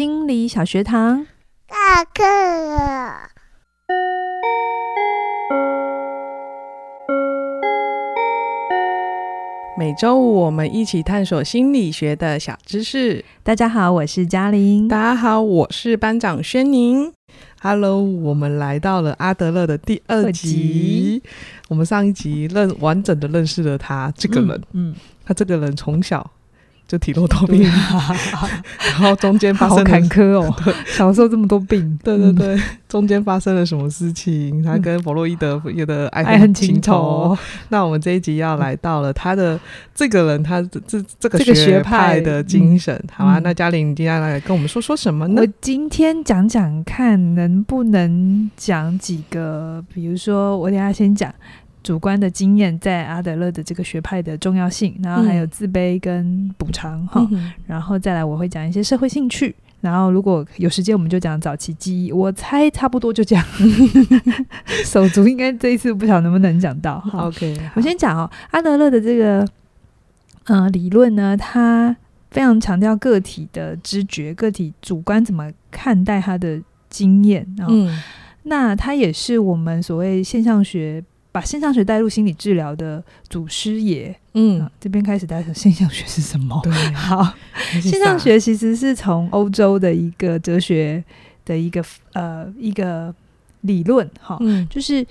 心理小学堂，下课了。每周五我们一起探索心理学的小知识。大家好，我是嘉玲。大家好，我是班长轩宁。Hello，我们来到了阿德勒的第二集。二集我们上一集认完整的认识了他这个人。嗯，嗯他这个人从小。就体弱多病，然后中间发生好坎坷哦。小时候这么多病，对对对，中间发生了什么事情？他跟弗洛伊德有的爱爱恨情仇。那我们这一集要来到了他的这个人，他这这个学派的精神，好啊。那嘉玲，你接下来跟我们说说什么呢？我今天讲讲看，能不能讲几个？比如说，我等下先讲。主观的经验在阿德勒的这个学派的重要性，然后还有自卑跟补偿哈，嗯、然后再来我会讲一些社会兴趣，然后如果有时间我们就讲早期记忆，我猜差不多就这样。手足应该这一次不晓得能不能讲到。OK，我先讲哦，阿德勒的这个呃理论呢，他非常强调个体的知觉，个体主观怎么看待他的经验，嗯、那他也是我们所谓现象学。把现象学带入心理治疗的祖师爷，嗯，啊、这边开始带入现象学是什么？对，好，现象学其实是从欧洲的一个哲学的一个呃一个理论，哈，嗯，就是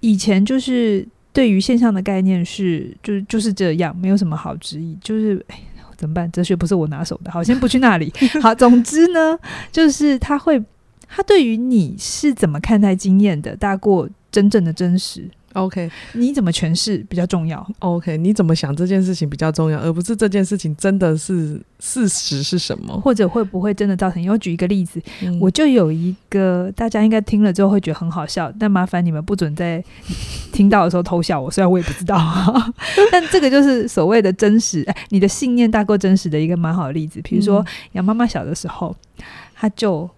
以前就是对于现象的概念是就是就是这样，没有什么好质疑，就是哎怎么办？哲学不是我拿手的，好，先不去那里。好，总之呢，就是他会他对于你是怎么看待经验的，大过真正的真实。OK，你怎么诠释比较重要？OK，你怎么想这件事情比较重要，而不是这件事情真的是事实是什么，或者会不会真的造成？因为我举一个例子，嗯、我就有一个大家应该听了之后会觉得很好笑，但麻烦你们不准在听到的时候偷笑我，虽然我也不知道，但这个就是所谓的真实，哎，你的信念大过真实的一个蛮好的例子。比如说，杨妈妈小的时候，她就。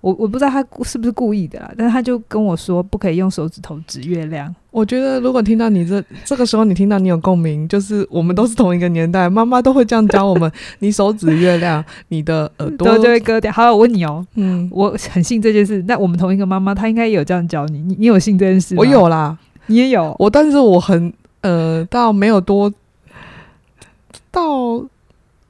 我我不知道他是不是故意的啦，但是他就跟我说不可以用手指头指月亮。我觉得如果听到你这这个时候，你听到你有共鸣，就是我们都是同一个年代，妈妈都会这样教我们：你手指月亮，你的耳朵就会割掉。好，我问你哦，嗯，我很信这件事。那我们同一个妈妈，她应该也有这样教你，你你有信这件事？我有啦，你也有。我但是我很呃，倒没有多到。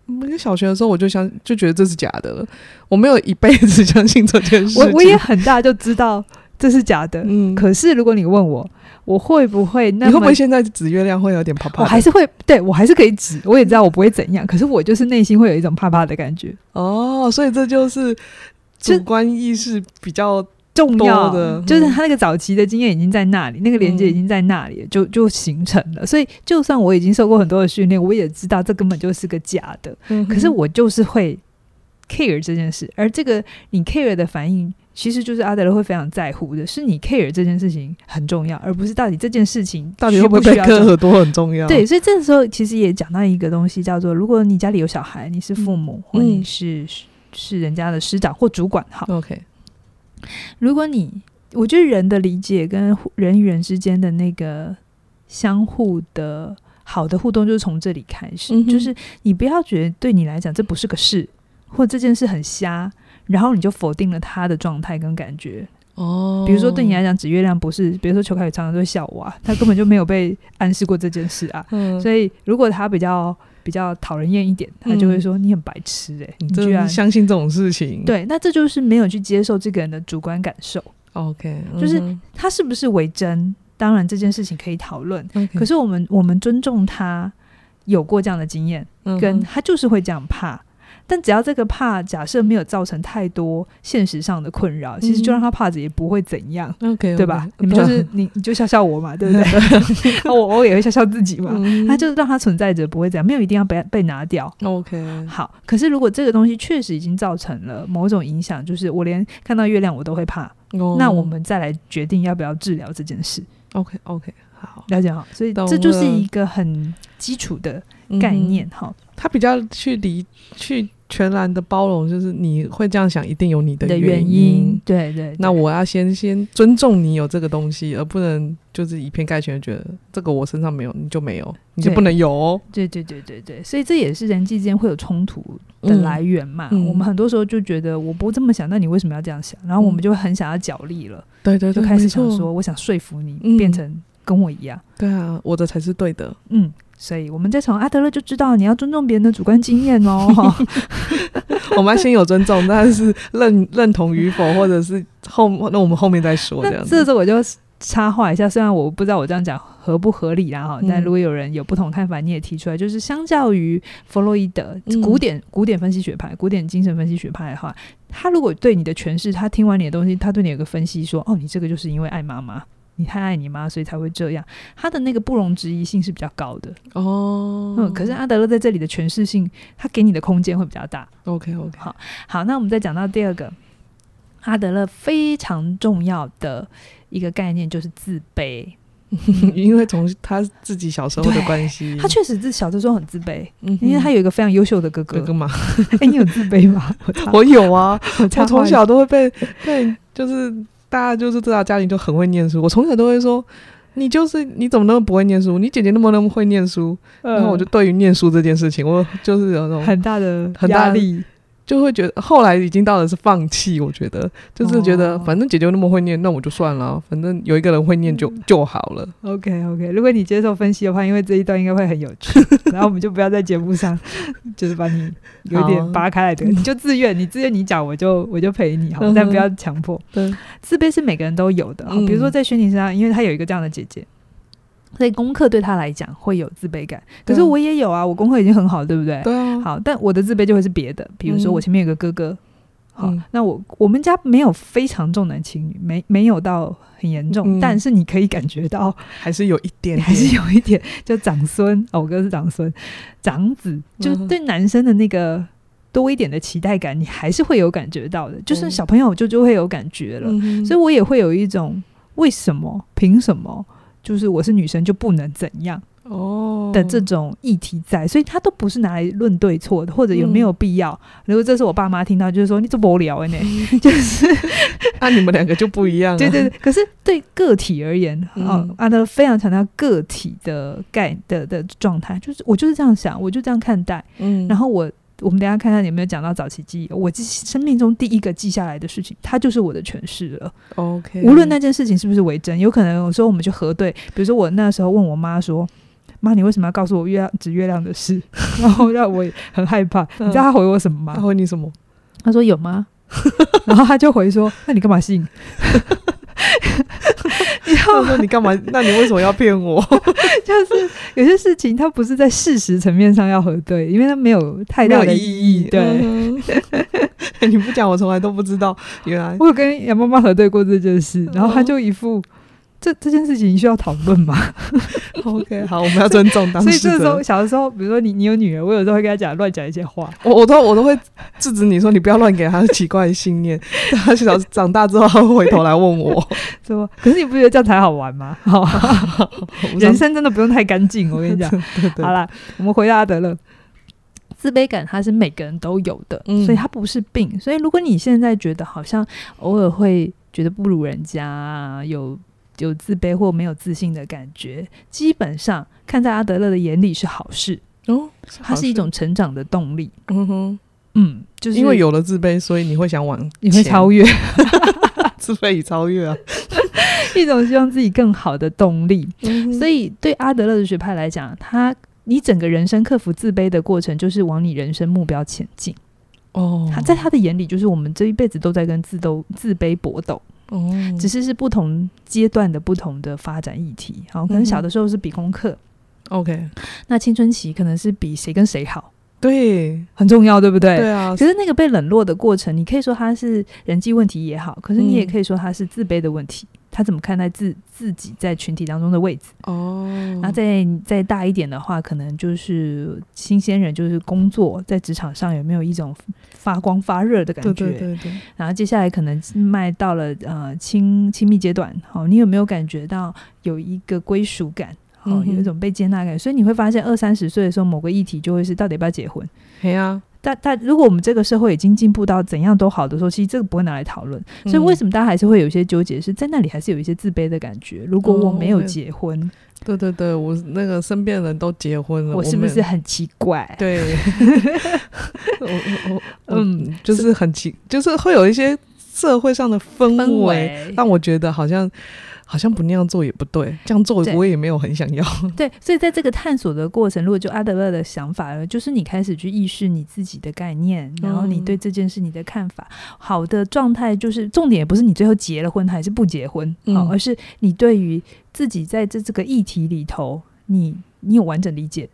我小学的时候，我就相就觉得这是假的了。我没有一辈子相信这件事。我我也很大就知道这是假的。嗯，可是如果你问我，我会不会那？你会不会现在指月亮会有点怕怕？我还是会，对我还是可以指。我也知道我不会怎样，可是我就是内心会有一种怕怕的感觉。哦，所以这就是主观意识比较。重要的就是他那个早期的经验已经在那里，那个连接已经在那里，就就形成了。所以，就算我已经受过很多的训练，我也知道这根本就是个假的。可是我就是会 care 这件事，而这个你 care 的反应，其实就是阿德勒会非常在乎的，是你 care 这件事情很重要，而不是到底这件事情到底会不会被割耳朵很重要。对，所以这个时候其实也讲到一个东西，叫做如果你家里有小孩，你是父母，或你是是人家的师长或主管，好，OK。如果你，我觉得人的理解跟人与人之间的那个相互的好的互动，就是从这里开始。嗯、就是你不要觉得对你来讲这不是个事，或这件事很瞎，然后你就否定了他的状态跟感觉。哦，比如说对你来讲指月亮不是，比如说邱凯宇常常都会笑我，啊，他根本就没有被暗示过这件事啊。嗯、所以如果他比较。比较讨人厌一点，他就会说你很白痴哎、欸，嗯、你居然相信这种事情？对，那这就是没有去接受这个人的主观感受。OK，就是他是不是为真？当然这件事情可以讨论。可是我们我们尊重他有过这样的经验，跟他就是会这样怕。但只要这个怕，假设没有造成太多现实上的困扰，其实就让他怕着也不会怎样，OK，对吧？你们就是你，你就笑笑我嘛，对不对？我我也会笑笑自己嘛。那就让它存在着，不会怎样，没有一定要被被拿掉。OK，好。可是如果这个东西确实已经造成了某种影响，就是我连看到月亮我都会怕，那我们再来决定要不要治疗这件事。OK，OK，好，了解好。所以这就是一个很基础的概念哈。他比较去理去。全然的包容，就是你会这样想，一定有你的原因。原因对，对对，那我要先先尊重你有这个东西，而不能就是以偏概全，觉得这个我身上没有，你就没有，你就不能有哦。对对对对对，所以这也是人际之间会有冲突的来源嘛。嗯、我们很多时候就觉得我不这么想，那你为什么要这样想？然后我们就很想要角力了，对对对，就开始想说，我想说服你、嗯、变成跟我一样。对啊，我的才是对的。嗯，所以我们在从阿德勒就知道，你要尊重别人的主观经验哦。我们要先有尊重，但是认认同与否，或者是后那我们后面再说这样子。这时候我就插话一下，虽然我不知道我这样讲合不合理啦哈，但如果有人有不同看法，你也提出来。就是相较于弗洛伊德古典古典分析学派、古典精神分析学派的话，他如果对你的诠释，他听完你的东西，他对你有个分析说，哦，你这个就是因为爱妈妈，你太爱你妈，所以才会这样。他的那个不容置疑性是比较高的哦。嗯，可是阿德勒在这里的诠释性，他给你的空间会比较大。OK OK，好，好，那我们再讲到第二个，阿德勒非常重要的。一个概念就是自卑，因为从他自己小时候的关系，他确实自小的时候很自卑，嗯、因为他有一个非常优秀的哥哥。哥哥嘛，哎、欸，你有自卑吗？我，我有啊，我从小都会被被，就是大家就是知道家里就很会念书，我从小都会说，你就是你怎么那么不会念书？你姐姐那么那么会念书，嗯、然后我就对于念书这件事情，我就是有那种很大的很大力。就会觉得后来已经到了是放弃，我觉得就是觉得反正姐姐那么会念，那我就算了，反正有一个人会念就就好了。OK OK，如果你接受分析的话，因为这一段应该会很有趣，然后我们就不要在节目上 就是把你有点扒开来的，你就自愿，你自愿你讲，我就我就陪你，好，但不要强迫。对，自卑是每个人都有的，比如说在轩宁身上，因为她有一个这样的姐姐。所以功课对他来讲会有自卑感，可是我也有啊，我功课已经很好，对不对？对啊。好，但我的自卑就会是别的，比如说我前面有个哥哥，好，那我我们家没有非常重男轻女，没没有到很严重，但是你可以感觉到还是有一点，还是有一点，就长孙，哦，我哥是长孙，长子，就对男生的那个多一点的期待感，你还是会有感觉到的，就是小朋友就就会有感觉了，所以我也会有一种为什么，凭什么？就是我是女生就不能怎样哦的这种议题在，所以他都不是拿来论对错的，或者有没有必要。如果这是我爸妈听到，就是说你这无聊呢，就是那 你们两个就不一样。对对对，可是对个体而言，哦，阿德勒非常强调个体的概的的状态，就是我就是这样想，我就这样看待，嗯，然后我。我们等下看看有没有讲到早期记忆。我记生命中第一个记下来的事情，它就是我的诠释了。OK，无论那件事情是不是为真，有可能有时候我们去核对。比如说我那时候问我妈说：“妈，你为什么要告诉我月亮指月亮的事？” 然后让我很害怕。你知道他回我什么吗？他回你什么？他说有吗？然后他就回说：“那你干嘛信？” 然后说你干嘛？那你为什么要骗我？就是有些事情，它不是在事实层面上要核对，因为它没有太大的意义。对，你不讲，我从来都不知道。原来我有跟杨妈妈核对过这件事，然后他就一副。这这件事情需要讨论吗？OK，好，我们要尊重当事人。所以这时候，小的时候，比如说你你有女儿，我有时候会跟她讲乱讲一些话，我我都我都会制止你说你不要乱给她奇怪的信念。她小长大之后，她会回头来问我，是吧？可是你不觉得这样才好玩吗？好人生真的不用太干净，我跟你讲。对对好了，我们回到阿德勒，自卑感它是每个人都有的，所以它不是病。所以如果你现在觉得好像偶尔会觉得不如人家，有。有自卑或没有自信的感觉，基本上看在阿德勒的眼里是好事哦，它是一种成长的动力。嗯哼，嗯，就是因为有了自卑，所以你会想往你会超越 自卑与超越啊，一种希望自己更好的动力。嗯、所以对阿德勒的学派来讲，他你整个人生克服自卑的过程，就是往你人生目标前进。哦，他在他的眼里，就是我们这一辈子都在跟自斗、自卑搏斗。哦，只是是不同阶段的不同的发展议题。好，可能小的时候是比功课，OK。那青春期可能是比谁跟谁好，对，很重要，对不对？对啊。可是那个被冷落的过程，你可以说他是人际问题也好，可是你也可以说他是自卑的问题。他怎么看待自自己在群体当中的位置？哦，然后再再大一点的话，可能就是新鲜人，就是工作在职场上有没有一种发光发热的感觉？对对对对。然后接下来可能迈到了呃亲亲密阶段，好，你有没有感觉到有一个归属感？哦，有一种被接纳感。所以你会发现二三十岁的时候，某个议题就会是到底要不要结婚？对啊。但但如果我们这个社会已经进步到怎样都好的时候，其实这个不会拿来讨论。所以为什么大家还是会有一些纠结？是在那里还是有一些自卑的感觉？如果我没有结婚，对对对，我那个身边的人都结婚了，我是不是很奇怪？对，我我嗯，就是很奇，就是会有一些社会上的氛围，氛围让我觉得好像。好像不那样做也不对，这样做我也没有很想要。对，所以在这个探索的过程，如果就阿德勒的想法，就是你开始去意识你自己的概念，然后你对这件事你的看法。嗯、好的状态就是重点，也不是你最后结了婚还是不结婚，嗯、而是你对于自己在这这个议题里头，你你有完整理解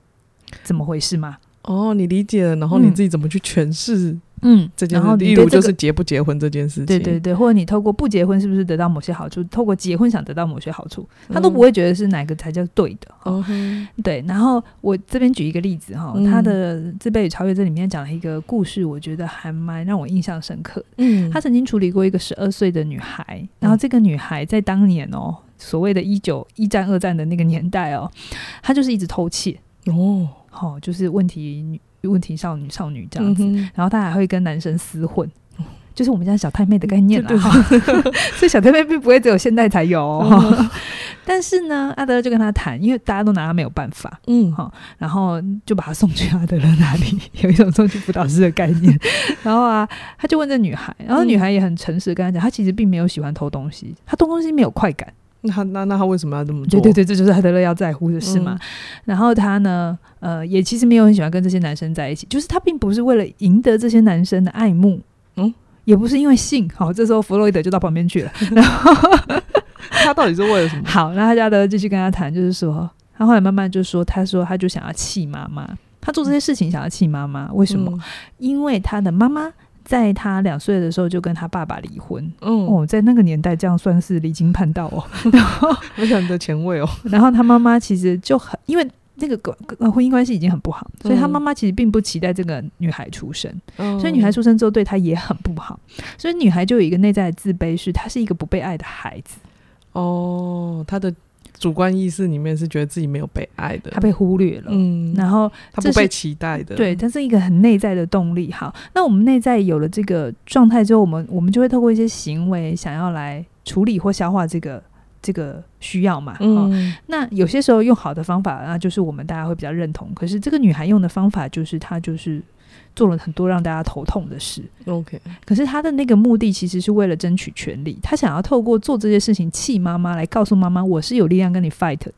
怎么回事吗？哦，你理解了，然后你自己怎么去诠释？嗯嗯，这件事，例如就是结不结婚这件事情，对对对，或者你透过不结婚是不是得到某些好处？透过结婚想得到某些好处，他都不会觉得是哪个才叫对的。嗯，对。然后我这边举一个例子哈，他的《自卑与超越》这里面讲了一个故事，我觉得还蛮让我印象深刻。嗯，他曾经处理过一个十二岁的女孩，然后这个女孩在当年哦，所谓的一九一战、二战的那个年代哦，她就是一直偷窃哦，好，就是问题女。问题少女少女这样子，嗯、然后她还会跟男生厮混，就是我们家小太妹的概念啦。所以小太妹并不会只有现代才有，哦，嗯、但是呢，阿德勒就跟他谈，因为大家都拿他没有办法，嗯，好，然后就把他送去阿德勒那里，有一种送去辅导室的概念。然后啊，他就问这女孩，然后女孩也很诚实跟他讲，她其实并没有喜欢偷东西，她偷东西没有快感。那那那他为什么要这么做？对对对，这就是阿德勒要在乎的事嘛。嗯、然后他呢，呃，也其实没有很喜欢跟这些男生在一起，就是他并不是为了赢得这些男生的爱慕，嗯，也不是因为性。好，这时候弗洛伊德就到旁边去了。然后他到底是为了什么？好，那他阿德勒继续跟他谈，就是说，他后来慢慢就说，他说他就想要气妈妈，他做这些事情想要气妈妈，为什么？嗯、因为他的妈妈。在他两岁的时候就跟他爸爸离婚，嗯，哦，在那个年代这样算是离经叛道哦，然后非常的前卫哦。然后他妈妈其实就很，因为那个婚姻关系已经很不好，所以他妈妈其实并不期待这个女孩出生，嗯，所以女孩出生之后对她也很不好，所以女孩就有一个内在的自卑，是她是一个不被爱的孩子。哦，她的。主观意识里面是觉得自己没有被爱的，他被忽略了，嗯，然后他不被期待的，对，他是一个很内在的动力。好，那我们内在有了这个状态之后，我们我们就会透过一些行为，想要来处理或消化这个这个需要嘛。嗯、哦，那有些时候用好的方法，那就是我们大家会比较认同。可是这个女孩用的方法，就是她就是。做了很多让大家头痛的事，OK。可是他的那个目的其实是为了争取权利，他想要透过做这些事情气妈妈，来告诉妈妈我是有力量跟你 fight 的。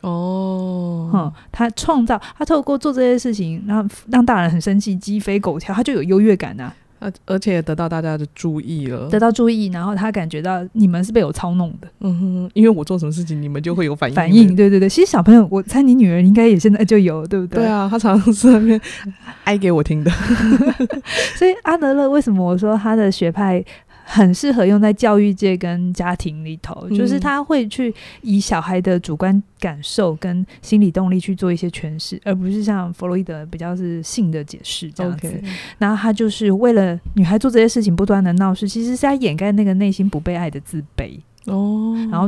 哦，哈，他创造，他透过做这些事情，让让大人很生气，鸡飞狗跳，他就有优越感啊。而而且得到大家的注意了，得到注意，然后他感觉到你们是被我操弄的，嗯哼，因为我做什么事情，你们就会有反应。反应，对对对。其实小朋友，我猜你女儿应该也现在就有，对不对？对啊，她常常是那边 哀给我听的。所以阿德勒为什么我说他的学派？很适合用在教育界跟家庭里头，嗯、就是他会去以小孩的主观感受跟心理动力去做一些诠释，而不是像弗洛伊德比较是性的解释这样子。然后他就是为了女孩做这些事情不断的闹事，其实是在掩盖那个内心不被爱的自卑哦，然后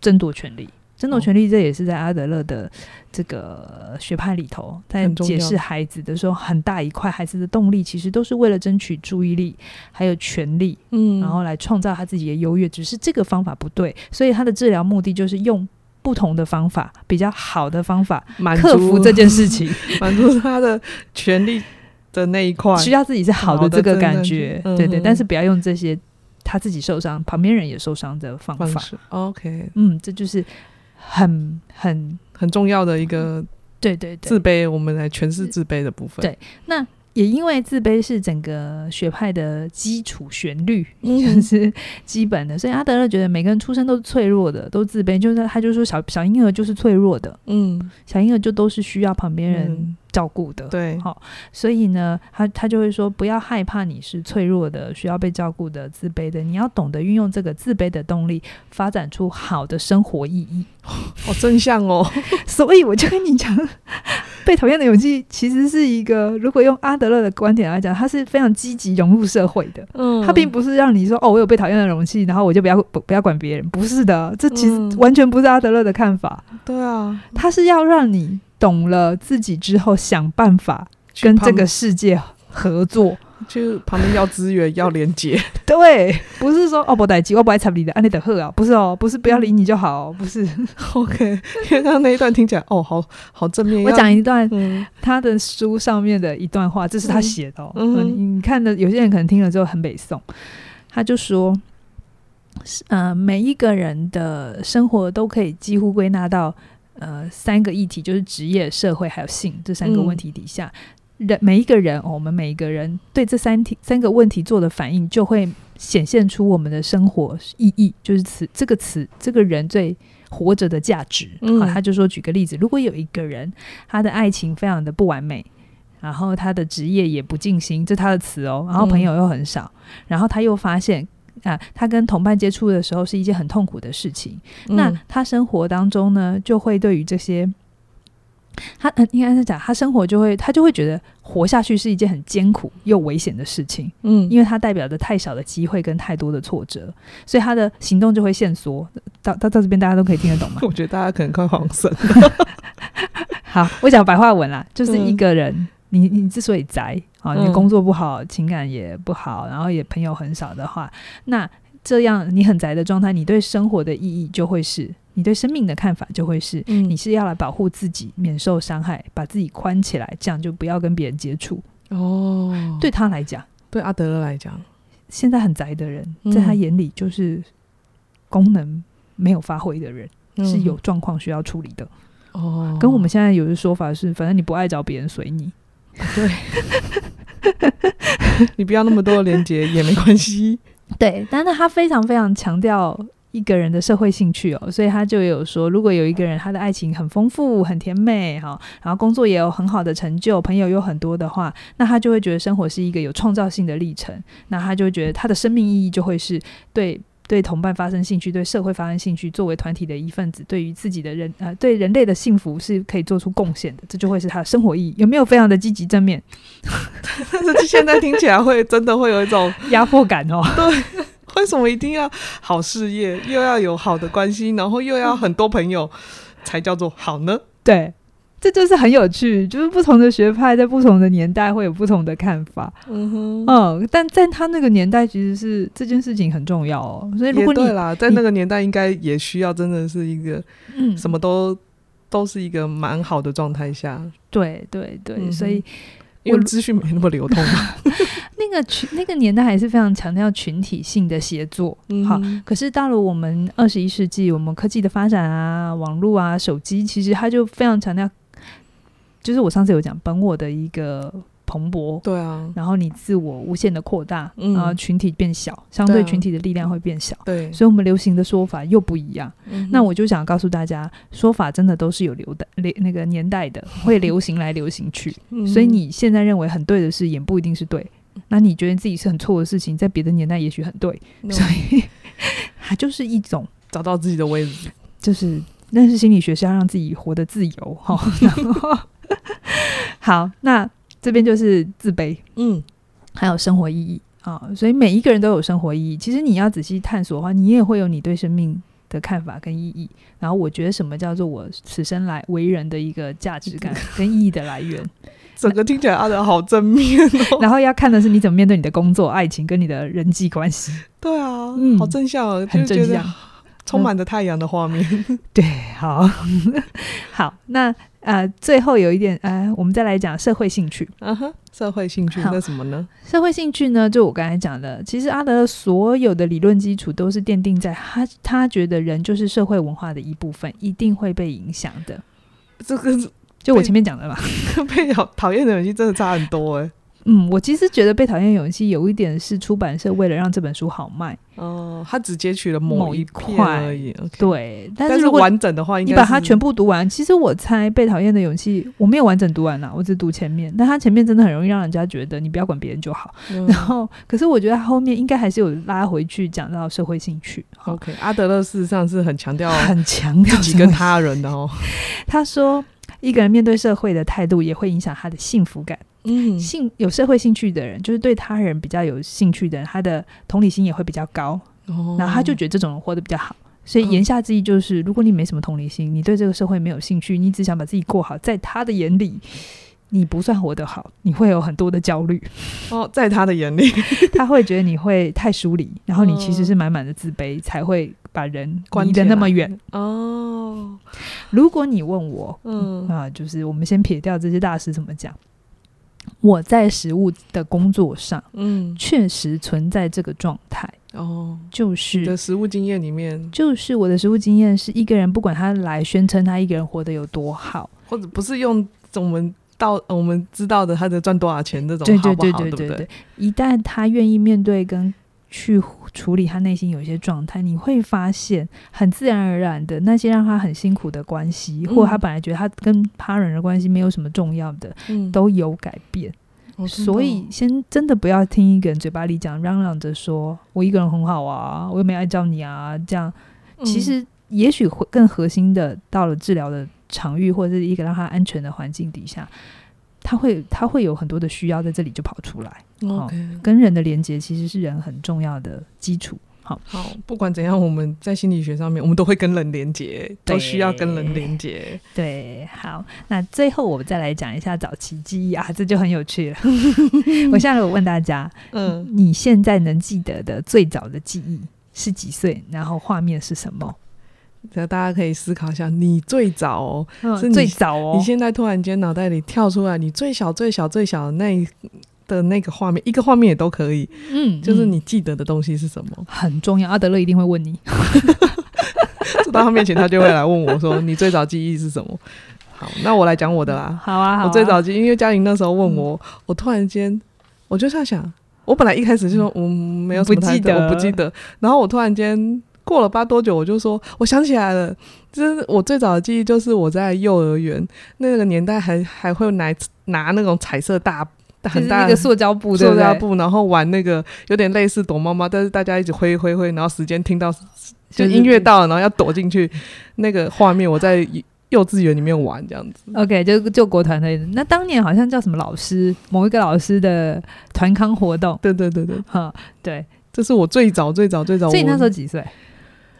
争夺权力。争夺权利，这也是在阿德勒的这个学派里头，在解释孩子的时候，很大一块孩子的动力，其实都是为了争取注意力，还有权利，嗯，然后来创造他自己的优越。只是这个方法不对，所以他的治疗目的就是用不同的方法，比较好的方法，克服这件事情，满足他的权利的那一块，需要自己是好的这个感觉，对，对对，但是不要用这些他自己受伤，旁边人也受伤的方法。OK，嗯，这就是。很很很重要的一个，对对对，自卑，我们来诠释自卑的部分。对，那也因为自卑是整个学派的基础旋律，就是基本的，所以阿德勒觉得每个人出生都是脆弱的，都自卑，就是他就说小小婴儿就是脆弱的，嗯，小婴儿就都是需要旁边人。嗯照顾的，对，好，所以呢，他他就会说，不要害怕你是脆弱的，需要被照顾的，自卑的，你要懂得运用这个自卑的动力，发展出好的生活意义。好真相哦，所以我就跟你讲，被讨厌的勇气其实是一个，如果用阿德勒的观点来讲，他是非常积极融入社会的。嗯，他并不是让你说，哦，我有被讨厌的勇气，然后我就不要不不要管别人，不是的，这其实完全不是阿德勒的看法。嗯，对啊，他是要让你。懂了自己之后，想办法跟这个世界合作，就旁边要资源要连接，对，不是说哦不待机，我不爱插你的，安利的喝啊，不是哦，不是不要理你就好，不是。OK，因为刚刚那一段听起来哦，好好正面。我讲一段他的书上面的一段话，这是他写的、哦。嗯，嗯，你看的有些人可能听了之后很北宋，他就说，呃，每一个人的生活都可以几乎归纳到呃三个议题，就是职业、社会还有性这三个问题底下。嗯人每一个人，哦，我们每一个人对这三题三个问题做的反应，就会显现出我们的生活意义，就是词这个词，这个人最活着的价值。嗯，他就说，举个例子，如果有一个人，他的爱情非常的不完美，然后他的职业也不尽心，这是他的词哦，然后朋友又很少，嗯，然后他又发现啊，他跟同伴接触的时候是一件很痛苦的事情，嗯，那他生活当中呢，就会对于这些。他嗯，应该是讲他生活就会，他就会觉得活下去是一件很艰苦又危险的事情，嗯，因为他代表着太少的机会跟太多的挫折，所以他的行动就会限缩。到到到这边，大家都可以听得懂吗？我觉得大家可能快黄色。好，我讲白话文啦，就是一个人，嗯、你你之所以宅啊，你工作不好，情感也不好，然后也朋友很少的话，那这样你很宅的状态，你对生活的意义就会是。你对生命的看法就会是，嗯、你是要来保护自己免受伤害，把自己关起来，这样就不要跟别人接触。哦，对他来讲，对阿德勒来讲，现在很宅的人，在他眼里就是功能没有发挥的人，嗯、是有状况需要处理的。哦，跟我们现在有的说法是，反正你不爱找别人随你，对，你不要那么多的连接也没关系。对，但是他非常非常强调。一个人的社会兴趣哦，所以他就有说，如果有一个人他的爱情很丰富、很甜美哈，然后工作也有很好的成就，朋友有很多的话，那他就会觉得生活是一个有创造性的历程。那他就会觉得他的生命意义就会是对对同伴发生兴趣，对社会发生兴趣，作为团体的一份子，对于自己的人呃对人类的幸福是可以做出贡献的，这就会是他的生活意义。有没有非常的积极正面？但是现在听起来会真的会有一种 压迫感哦。对。为什么一定要好事业，又要有好的关系，然后又要很多朋友，才叫做好呢？对，这就是很有趣，就是不同的学派在不同的年代会有不同的看法。嗯哼，嗯，但在他那个年代，其实是这件事情很重要哦。所以如果你对啦，在那个年代，应该也需要真的是一个，嗯，什么都都是一个蛮好的状态下。对对对，嗯、所以。因为资讯没那么流通嘛，那个群那个年代还是非常强调群体性的协作。嗯、好，可是到了我们二十一世纪，我们科技的发展啊，网络啊，手机，其实它就非常强调，就是我上次有讲本我的一个。蓬勃，对啊，然后你自我无限的扩大，嗯、然后群体变小，相对群体的力量会变小，对，所以我们流行的说法又不一样。嗯、那我就想告诉大家，说法真的都是有流的，流那个年代的，会流行来流行去。嗯、所以你现在认为很对的事，也不一定是对。那你觉得自己是很错的事情，在别的年代也许很对。嗯、所以 它就是一种找到自己的位置，就是认识心理学是要让自己活得自由哈。然后 好，那。这边就是自卑，嗯，还有生活意义啊，所以每一个人都有生活意义。其实你要仔细探索的话，你也会有你对生命的看法跟意义。然后我觉得什么叫做我此生来为人的一个价值感 跟意义的来源，整个听起来阿德好正面哦。然后要看的是你怎么面对你的工作、爱情跟你的人际关系。对啊，嗯，好正向哦，很正向，充满着太阳的画面。嗯、对，好，好，那。呃，最后有一点，呃，我们再来讲社会兴趣。啊哈，社会兴趣那什么呢？社会兴趣呢，就我刚才讲的，其实阿德所有的理论基础都是奠定在他他觉得人就是社会文化的一部分，一定会被影响的。这个就我前面讲的吧，被讨讨厌的勇气真的差很多哎、欸。嗯，我其实觉得被讨厌勇气有一点是出版社为了让这本书好卖哦，他只截取了某一块而已。Okay、对，但是如果完整的话，你把它全部读完，其实我猜被讨厌的勇气我没有完整读完呐，我只读前面，但他前面真的很容易让人家觉得你不要管别人就好。嗯、然后，可是我觉得他后面应该还是有拉回去讲到社会兴趣。OK，阿德勒事实上是很强调很强调自己跟他人的哦。他说，一个人面对社会的态度也会影响他的幸福感。嗯，兴有社会兴趣的人，就是对他人比较有兴趣的人，他的同理心也会比较高。哦，然后他就觉得这种人活得比较好。所以言下之意就是，如果你没什么同理心，你对这个社会没有兴趣，你只想把自己过好，在他的眼里，你不算活得好，你会有很多的焦虑。哦，在他的眼里，他会觉得你会太疏离，然后你其实是满满的自卑，才会把人离得那么远。哦，如果你问我，嗯啊，就是我们先撇掉这些大师怎么讲。我在食物的工作上，嗯，确实存在这个状态。哦，就是你的食物经验里面，就是我的食物经验是一个人，不管他来宣称他一个人活得有多好，或者不是用我们到我们知道的他的赚多少钱这种，对对对对对对，一旦他愿意面对跟。去处理他内心有一些状态，你会发现很自然而然的那些让他很辛苦的关系，嗯、或者他本来觉得他跟他人的关系没有什么重要的，嗯、都有改变。哦、所以，先真的不要听一个人嘴巴里讲嚷嚷着说“我一个人很好啊，我又没爱找你啊”这样。其实，也许会更核心的，到了治疗的场域或者是一个让他安全的环境底下。他会，他会有很多的需要在这里就跑出来。OK，哦，跟人的连接其实是人很重要的基础。好，好，不管怎样，我们在心理学上面，我们都会跟人连接，都需要跟人连接。对，好，那最后我们再来讲一下早期记忆啊，这就很有趣了。我现在我问大家，嗯，你现在能记得的最早的记忆是几岁？然后画面是什么？大家可以思考一下，你最早哦，嗯、是你最早哦，你现在突然间脑袋里跳出来，你最小、最小、最小的那的那个画面，一个画面也都可以，嗯，就是你记得的东西是什么？很重要，阿德勒一定会问你。走到他面前，他就会来问我说：“你最早记忆是什么？”好，那我来讲我的啦。好啊，好啊，我最早记忆，因为嘉玲那时候问我，嗯、我突然间我就在想，我本来一开始就说我没有什么不记得，我不记得，然后我突然间。过了八多久，我就说我想起来了，就是我最早的记忆，就是我在幼儿园那个年代还，还还会拿拿那种彩色大很大的塑胶布，塑胶布，然后玩那个有点类似躲猫猫，但是大家一直挥挥挥，然后时间听到就音乐到了，然后要躲进去那个画面，我在幼稚园里面玩这样子。OK，就救国团的。那当年好像叫什么老师，某一个老师的团康活动。对对对对，哈，对，这是我最早最早最早。所以那时候几岁？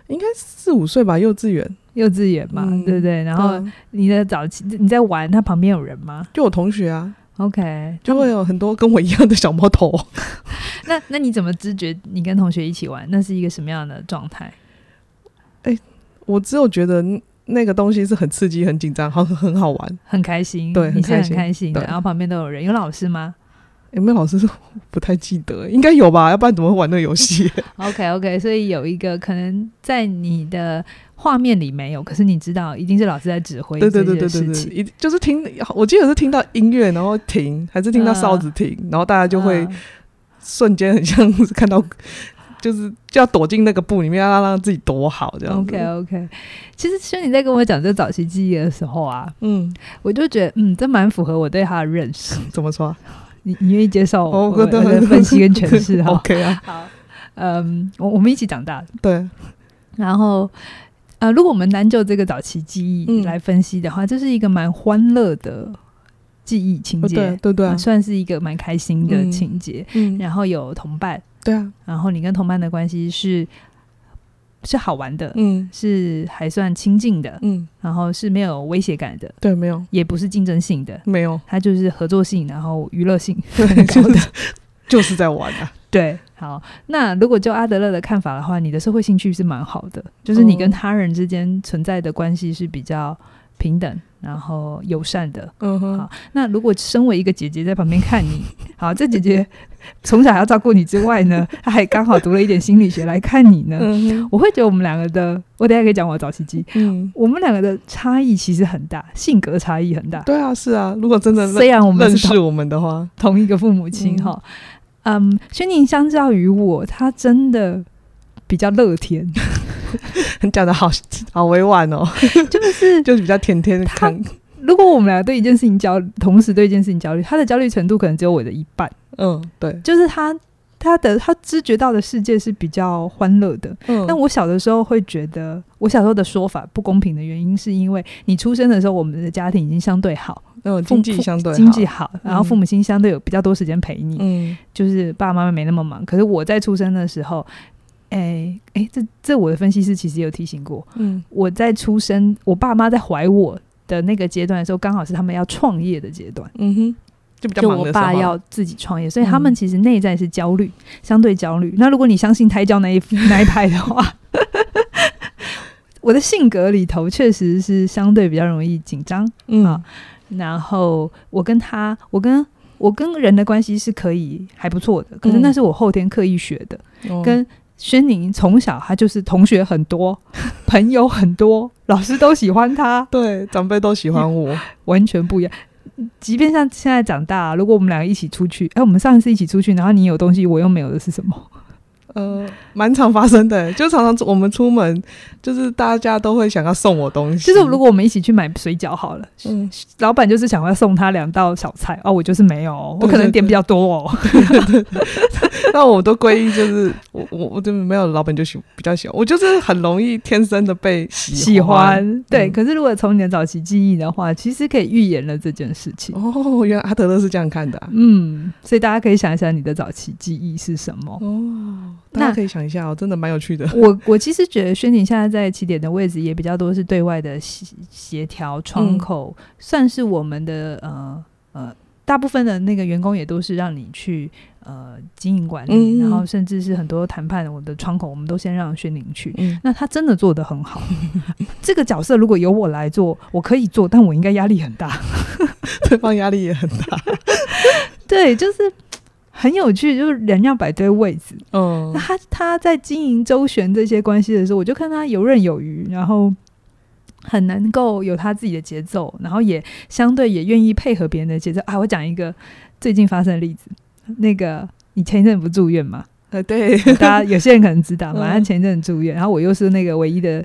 应该四五岁吧，幼稚园，幼稚园嘛，嗯、对不对？然后你的早期你在玩，他旁边有人吗？就我同学啊，OK，就会有很多跟我一样的小毛头。那那你怎么知觉你跟同学一起玩，那是一个什么样的状态？哎、欸，我只有觉得那个东西是很刺激、很紧张，好很好玩，很开心。对，你是很开心的。然后旁边都有人，有老师吗？有没有老师说？不太记得，应该有吧？要不然怎么会玩那个游戏？OK OK，所以有一个可能在你的画面里没有，可是你知道一定是老师在指挥。对对对对对对，一就是听，我记得是听到音乐，然后停，还是听到哨子停，呃、然后大家就会瞬间很像是看到，就是就要躲进那个布里面，要让自己躲好这样。OK OK，其实其实你在跟我讲这早期记忆的时候啊，嗯，我就觉得嗯，这蛮符合我对他的认识。怎么说？你你愿意接受我的分析跟诠释 哈？OK 啊，好，嗯，我我们一起长大，对。然后，呃，如果我们单就这个早期记忆来分析的话，这是一个蛮欢乐的记忆情节，对对对，算是一个蛮开心的情节。嗯，然后有同伴，对啊，然后你跟同伴的关系是。是好玩的，嗯，是还算亲近的，嗯，然后是没有威胁感的，对，没有，也不是竞争性的，没有，它就是合作性，然后娱乐性 很高的，就是在玩啊。对，好，那如果就阿德勒的看法的话，你的社会兴趣是蛮好的，就是你跟他人之间存在的关系是比较平等。然后友善的，嗯哼，好。那如果身为一个姐姐在旁边看你，好，这姐姐从小还要照顾你之外呢，她还刚好读了一点心理学来看你呢。嗯、我会觉得我们两个的，我等下可以讲我的早期记忆，嗯，我们两个的差异其实很大，性格差异很大。对啊，是啊。如果真的虽然我们认识我们的话，同一个父母亲哈，嗯，轩宁、嗯、相较于我，他真的比较乐天。讲的好好委婉哦，就是 就是比较甜甜的看。如果我们俩对一件事情焦，同时对一件事情焦虑，他的焦虑程度可能只有我的一半。嗯，对，就是他他的他知觉到的世界是比较欢乐的。嗯，但我小的时候会觉得，我小时候的说法不公平的原因，是因为你出生的时候，我们的家庭已经相对好，嗯，经济相对经济好，然后父母亲相对有比较多时间陪你，嗯，就是爸爸妈妈没那么忙。可是我在出生的时候。哎哎、这这我的分析师其实有提醒过，嗯，我在出生，我爸妈在怀我的的那个阶段的时候，刚好是他们要创业的阶段。嗯哼，就比较忙的时候。就我爸要自己创业，所以他们其实内在是焦虑，相对焦虑。那如果你相信胎教那一 那一派的话，我的性格里头确实是相对比较容易紧张。嗯、啊，然后我跟他，我跟我跟人的关系是可以还不错的，可是那是我后天刻意学的，嗯、跟。轩宁从小他就是同学很多，朋友很多，老师都喜欢他，对，长辈都喜欢我，完全不一样。即便像现在长大，如果我们两个一起出去，哎，我们上一次一起出去，然后你有东西我又没有的是什么？呃，蛮常发生的，就常常我们出门，就是大家都会想要送我东西。就是如果我们一起去买水饺好了，嗯，老板就是想要送他两道小菜，哦，我就是没有，我可能点比较多哦。那我都归因就是我我我就没有老板就喜比较喜欢我，就是很容易天生的被喜欢。喜欢对，嗯、可是如果从你的早期记忆的话，其实可以预言了这件事情。哦，原来阿德勒是这样看的、啊。嗯，所以大家可以想一想你的早期记忆是什么。哦。大家可以想一下哦，真的蛮有趣的。我我其实觉得轩宁现在在起点的位置也比较多，是对外的协协调窗口，嗯、算是我们的呃呃，大部分的那个员工也都是让你去呃经营管理，嗯、然后甚至是很多谈判我的窗口，我们都先让轩宁去。嗯、那他真的做得很好。这个角色如果由我来做，我可以做，但我应该压力很大，对方压力也很大。对，就是。很有趣，就是人要摆对位置。嗯，那他他在经营周旋这些关系的时候，我就看他游刃有余，然后很能够有他自己的节奏，然后也相对也愿意配合别人的节奏啊。我讲一个最近发生的例子，那个你前一阵不住院嘛？呃，对，大家 有些人可能知道嘛，他前一阵住院，然后我又是那个唯一的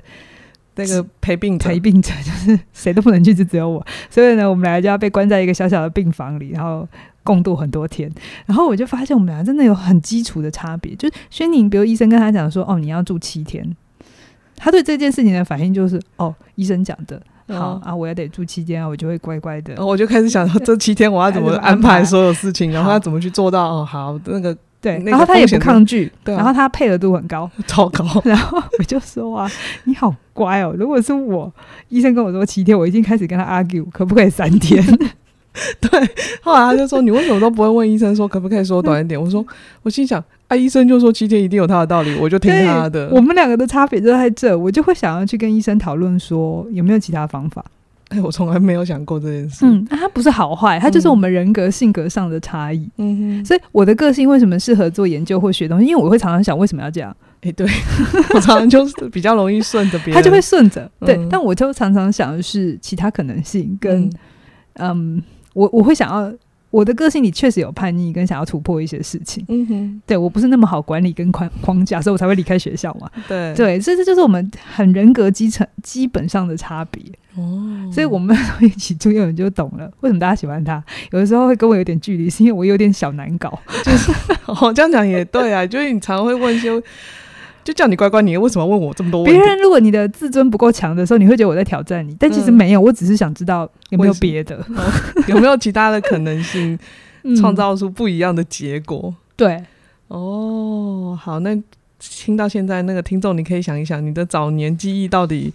那个陪病陪病者，就是谁都不能去，就只有我，所以呢，我们俩就要被关在一个小小的病房里，然后。共度很多天，然后我就发现我们俩真的有很基础的差别。就是轩宁，比如医生跟他讲说：“哦，你要住七天。”他对这件事情的反应就是：“哦，医生讲的好、哦、啊，我要得住七天啊，我就会乖乖的。”我就开始想说，这七天我要怎么安排所有事情，然后要怎么去做到？哦，好，那个对，然后他也不抗拒，对啊、然后他配合度很高，超高。然后我就说：“啊，你好乖哦！如果是我，医生跟我说七天，我已经开始跟他 argue，可不可以三天？” 对，后来他就说：“你为什么都不会问医生说可不可以说短一点？”我说：“我心想，啊，医生就说七天一定有他的道理，我就听他的。”我们两个的差别就在这，我就会想要去跟医生讨论说有没有其他方法。哎，我从来没有想过这件事。嗯，他不是好坏，他就是我们人格性格上的差异。嗯哼，所以我的个性为什么适合做研究或学东西？因为我会常常想为什么要这样。哎，对我常常就是比较容易顺着别人，他就会顺着。对，嗯、但我就常常想的是其他可能性跟嗯。嗯我我会想要我的个性里确实有叛逆跟想要突破一些事情，嗯哼，对我不是那么好管理跟框框架，所以我才会离开学校嘛，对。对，所以这就是我们很人格基层基本上的差别哦，所以我们一起住院就懂了为什么大家喜欢他，有的时候会跟我有点距离，是因为我有点小难搞，就是哦这样讲也对啊，就是你常会问一些。就叫你乖乖，你为什么要问我这么多问题？别人如果你的自尊不够强的时候，你会觉得我在挑战你，但其实没有，嗯、我只是想知道有没有别的，有没有其他的可能性，创造出不一样的结果。嗯、对，哦，好，那听到现在那个听众，你可以想一想，你的早年记忆到底。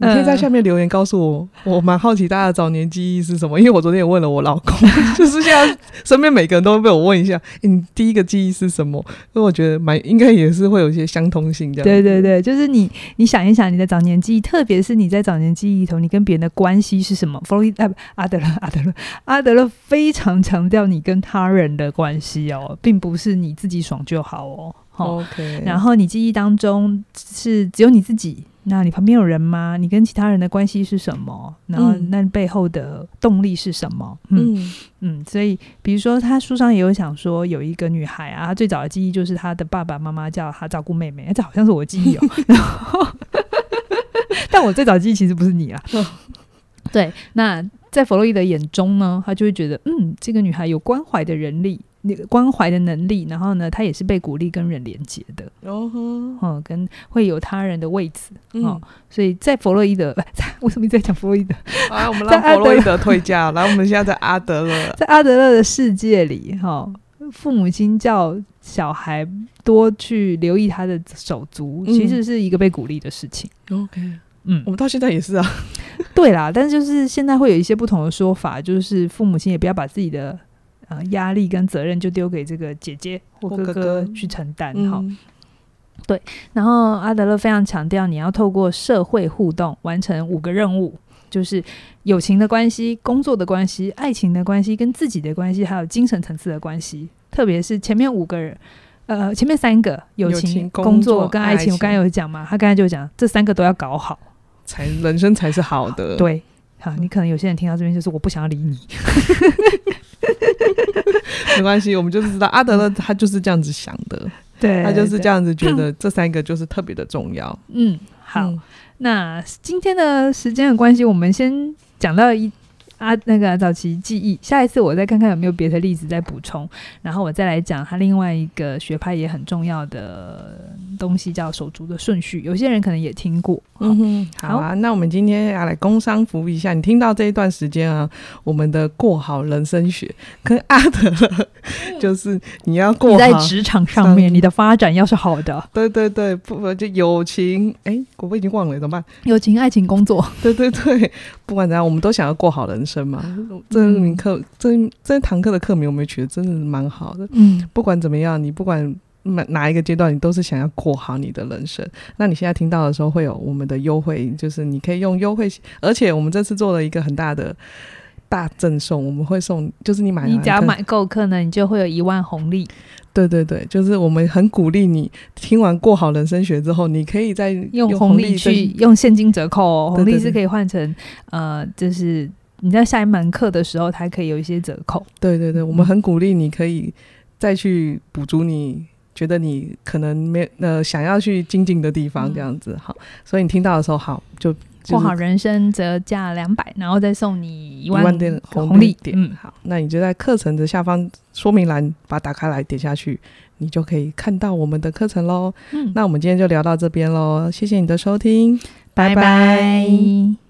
你可以在下面留言告诉我，呃、我蛮好奇大家的早年记忆是什么，因为我昨天也问了我老公，就是现在身边每个人都会被我问一下，欸、你第一个记忆是什么？所以我觉得蛮应该也是会有一些相通性这样。对对对，就是你你想一想你的早年记忆，特别是你在早年记忆里头，你跟别人的关系是什么？弗洛伊德阿德勒阿德勒阿德勒非常强调你跟他人的关系哦，并不是你自己爽就好哦。OK，然后你记忆当中是只有你自己。那你旁边有人吗？你跟其他人的关系是什么？然后那背后的动力是什么？嗯嗯，嗯，所以比如说他书上也有想说，有一个女孩啊，她最早的记忆就是她的爸爸妈妈叫她照顾妹妹，这好像是我记忆哦。然后，但我最早的记忆其实不是你啊。对，那在弗洛伊德眼中呢，他就会觉得，嗯，这个女孩有关怀的人力。那个关怀的能力，然后呢，他也是被鼓励跟人连接的，哦哼，嗯，跟会有他人的位置，哦，嗯、所以在弗洛伊德，为什么一直在讲弗洛伊德？啊，我们让弗洛伊德退驾。来，我们现在在阿德勒，在阿德勒的世界里，哈、哦，父母亲叫小孩多去留意他的手足，嗯、其实是一个被鼓励的事情。OK，嗯，我们到现在也是啊。对啦，但是就是现在会有一些不同的说法，就是父母亲也不要把自己的呃压力跟责任就丢给这个姐姐或哥哥去承担哈。嗯对，然后阿德勒非常强调，你要透过社会互动完成五个任务，就是友情的关系、工作的关系、爱情的关系、跟自己的关系，还有精神层次的关系。特别是前面五个人，呃，前面三个友情、情工作跟爱情，爱情我刚才有讲嘛，他刚才就讲这三个都要搞好，才人生才是好的。对，好，你可能有些人听到这边就是我不想要理你，没关系，我们就是知道阿德勒他就是这样子想的。对，他就是这样子觉得，这三个就是特别的重要。嗯，好，嗯，那今天的时间的关系，我们先讲到一。啊，那个早期记忆，下一次我再看看有没有别的例子再补充，然后我再来讲他另外一个学派也很重要的东西，叫手足的顺序。有些人可能也听过。嗯哼，好啊，好，那我们今天要来工商服务一下。你听到这一段时间啊，我们的过好人生学跟阿德，就 是你要过 在职场上面，你的发展要是好的，对对对，不就友情？哎，我我已经忘了怎么办？友情、爱情、工作，对对对，不管怎样，我们都想要过好人生。嘛，这门课这这堂课的课名我们取得真的蛮好的。嗯，不管怎么样，你不管哪哪一个阶段，你都是想要过好你的人生。那你现在听到的时候，会有我们的优惠，就是你可以用优惠，而且我们这次做了一个很大的大赠送，我们会送，就是你买你只要买够课呢，你就会有一万红利。对对对，就是我们很鼓励你听完过好人生学之后，你可以再用红利去用现金折扣哦，红利是可以换成呃，就是。你在下一门课的时候，它可以有一些折扣。对对对，我们很鼓励你可以再去补足你觉得你可能没呃想要去精进的地方，这样子好。所以你听到的时候，好就过好人生折价两百，然后再送你一万点红利点。嗯，好，那你就在课程的下方说明栏把它打开来，点下去，你就可以看到我们的课程喽。嗯，那我们今天就聊到这边喽，谢谢你的收听，拜拜。拜拜。